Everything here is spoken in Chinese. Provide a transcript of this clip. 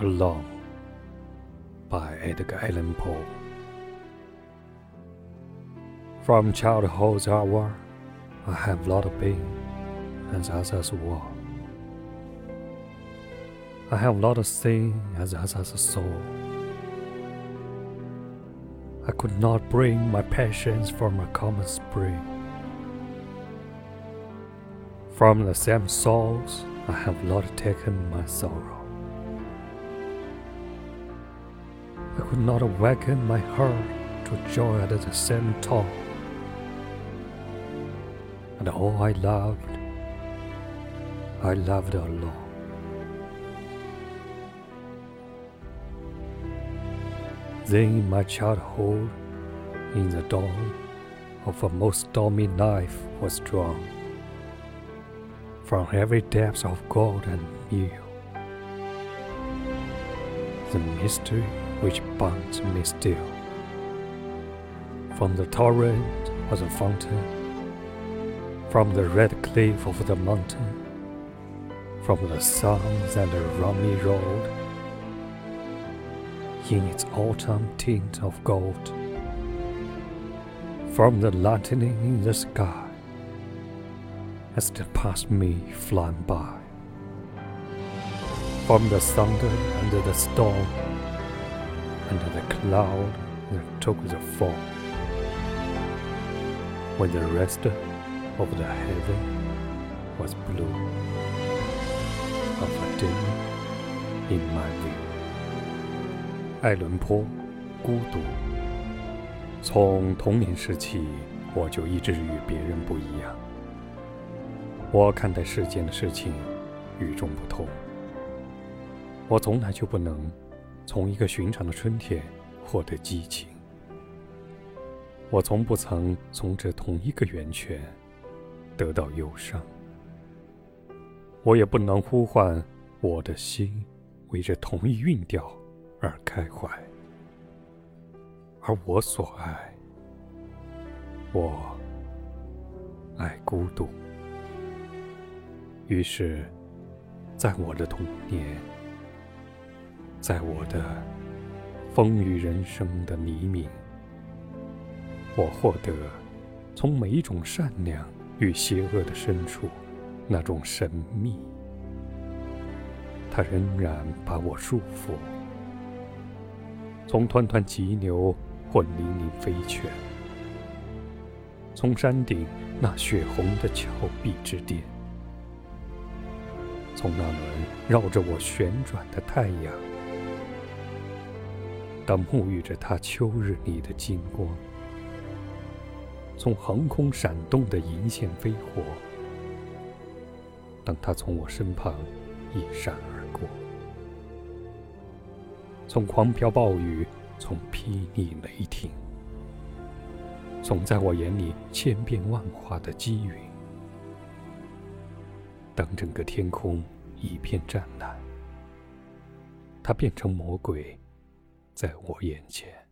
Alone by Edgar Allan Poe. From childhood's hour, I have lot been as others were. I have lot seen as others saw. I could not bring my passions from a common spring. From the same source, I have not taken my sorrow. I could not awaken my heart to joy at the same tone. And all I loved, I loved alone. Then in my childhood, in the dawn of a most stormy life was drawn from every depth of God and new. The mystery which binds me still. From the torrent was the fountain, from the red cliff of the mountain, from the sands and the rummy road, in its autumn tint of gold, from the lightning in the sky, as they passed me flying by, from the thunder and the storm, and the cloud that took the fall, when the rest of the heaven was blue of a day in my view。爱伦坡，孤独。从童年时期，我就一直与别人不一样。我看待世间的事情与众不同。我从来就不能从一个寻常的春天获得激情。我从不曾从这同一个源泉得到忧伤。我也不能呼唤我的心为这同一韵调。而开怀，而我所爱，我爱孤独。于是，在我的童年，在我的风雨人生的黎明，我获得从每一种善良与邪恶的深处那种神秘，它仍然把我束缚。从湍湍急流或粼粼飞泉，从山顶那血红的峭壁之巅，从那轮绕着我旋转的太阳，当沐浴着它秋日里的金光，从横空闪动的银线飞火，当它从我身旁一闪而过。从狂飘暴雨，从霹雳雷霆，从在我眼里千变万化的积云，当整个天空一片湛蓝，它变成魔鬼，在我眼前。